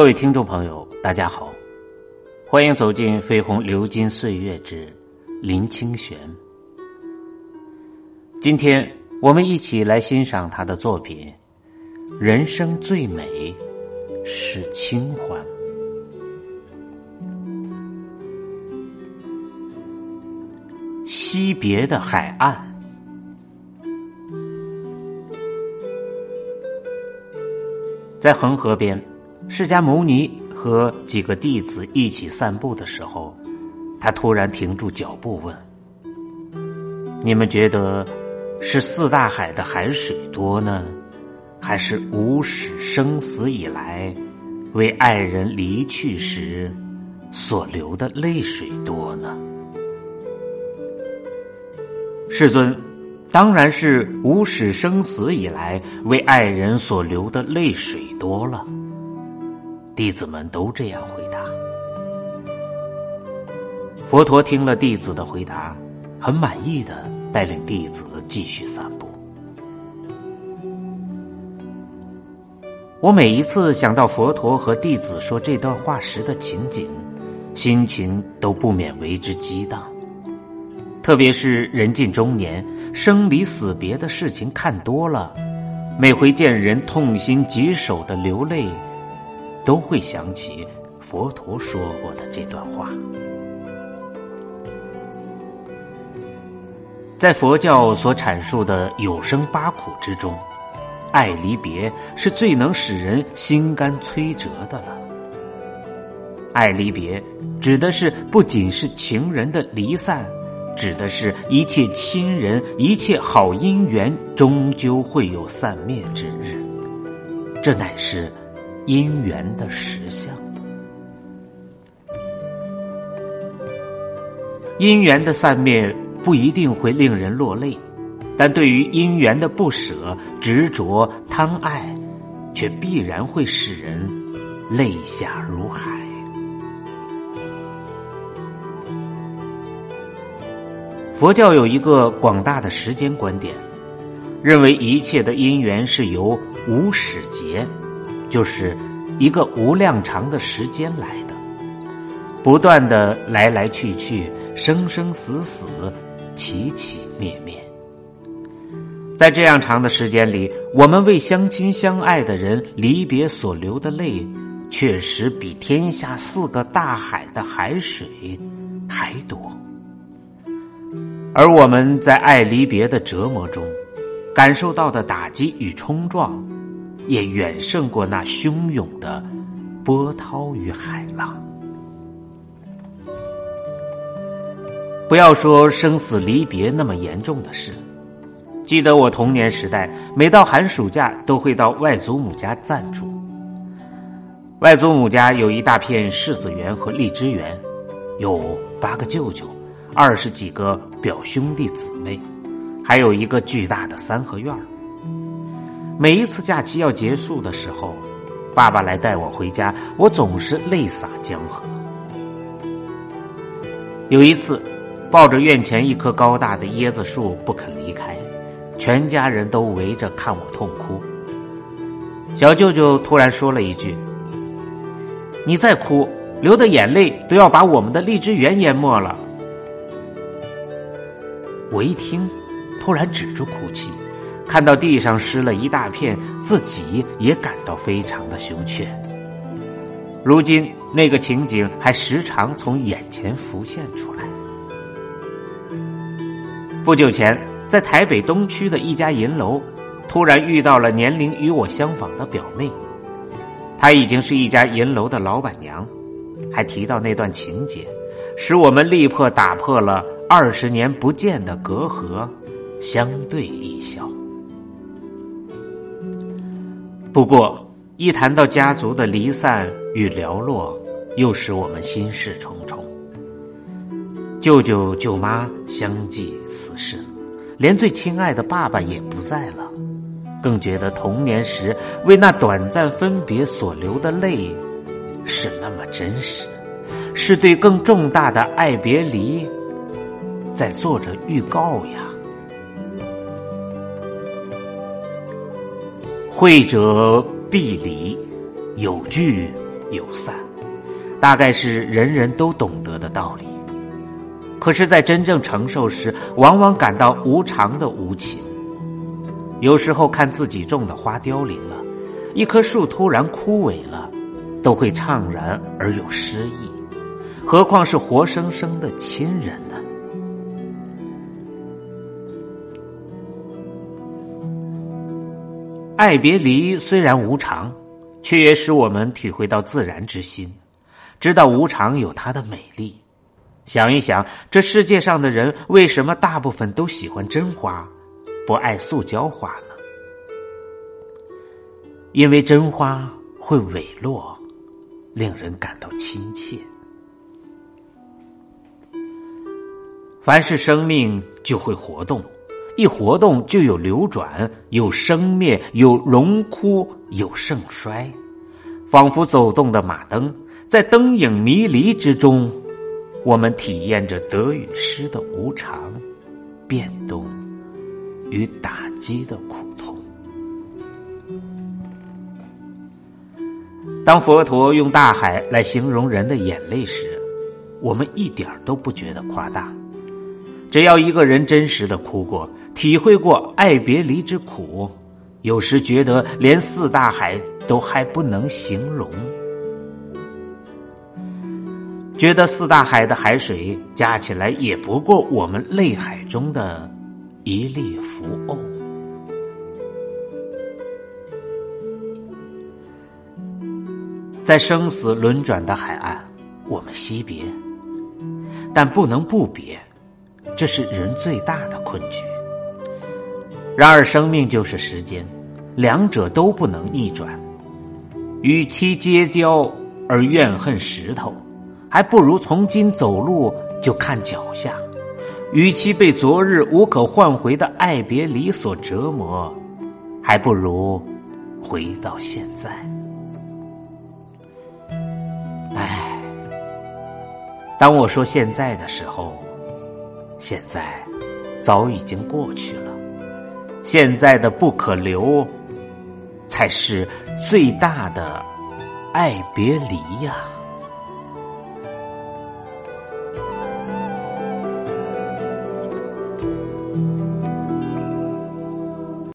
各位听众朋友，大家好，欢迎走进《飞鸿流金岁月之林清玄》。今天我们一起来欣赏他的作品《人生最美是清欢》。惜别的海岸，在恒河边。释迦牟尼和几个弟子一起散步的时候，他突然停住脚步，问：“你们觉得是四大海的海水多呢，还是无始生死以来为爱人离去时所流的泪水多呢？”世尊，当然是无始生死以来为爱人所流的泪水多了。弟子们都这样回答。佛陀听了弟子的回答，很满意的带领弟子继续散步。我每一次想到佛陀和弟子说这段话时的情景，心情都不免为之激荡。特别是人近中年，生离死别的事情看多了，每回见人痛心疾首的流泪。都会想起佛陀说过的这段话。在佛教所阐述的有生八苦之中，爱离别是最能使人心肝摧折的了。爱离别指的是不仅是情人的离散，指的是一切亲人、一切好姻缘，终究会有散灭之日。这乃是。姻缘的实相，姻缘的散灭不一定会令人落泪，但对于姻缘的不舍、执着、贪爱，却必然会使人泪下如海。佛教有一个广大的时间观点，认为一切的因缘是由无始劫。就是一个无量长的时间来的，不断的来来去去，生生死死，起起灭灭。在这样长的时间里，我们为相亲相爱的人离别所流的泪，确实比天下四个大海的海水还多。而我们在爱离别的折磨中，感受到的打击与冲撞。也远胜过那汹涌的波涛与海浪。不要说生死离别那么严重的事，记得我童年时代，每到寒暑假都会到外祖母家暂住。外祖母家有一大片柿子园和荔枝园，有八个舅舅，二十几个表兄弟姊妹，还有一个巨大的三合院儿。每一次假期要结束的时候，爸爸来带我回家，我总是泪洒江河。有一次，抱着院前一棵高大的椰子树不肯离开，全家人都围着看我痛哭。小舅舅突然说了一句：“你再哭，流的眼泪都要把我们的荔枝园淹没了。”我一听，突然止住哭泣。看到地上湿了一大片，自己也感到非常的羞怯。如今那个情景还时常从眼前浮现出来。不久前，在台北东区的一家银楼，突然遇到了年龄与我相仿的表妹，她已经是一家银楼的老板娘，还提到那段情节，使我们立刻打破了二十年不见的隔阂，相对一笑。不过，一谈到家族的离散与寥落，又使我们心事重重。舅舅舅妈相继辞世，连最亲爱的爸爸也不在了，更觉得童年时为那短暂分别所流的泪，是那么真实，是对更重大的爱别离，在做着预告呀。会者必离，有聚有散，大概是人人都懂得的道理。可是，在真正承受时，往往感到无常的无情。有时候看自己种的花凋零了，一棵树突然枯萎了，都会怅然而有失意，何况是活生生的亲人爱别离虽然无常，却也使我们体会到自然之心，知道无常有它的美丽。想一想，这世界上的人为什么大部分都喜欢真花，不爱塑胶花呢？因为真花会萎落，令人感到亲切。凡是生命就会活动，一活动就有流转，有生灭，有荣枯，有盛衰，仿佛走动的马灯，在灯影迷离之中。我们体验着得与失的无常、变动与打击的苦痛。当佛陀用大海来形容人的眼泪时，我们一点都不觉得夸大。只要一个人真实的哭过，体会过爱别离之苦，有时觉得连四大海都还不能形容。觉得四大海的海水加起来也不过我们泪海中的一粒浮沤。在生死轮转的海岸，我们惜别，但不能不别，这是人最大的困局。然而，生命就是时间，两者都不能逆转。与其结交而怨恨石头。还不如从今走路就看脚下，与其被昨日无可换回的爱别离所折磨，还不如回到现在。唉，当我说现在的时候，现在早已经过去了。现在的不可留，才是最大的爱别离呀。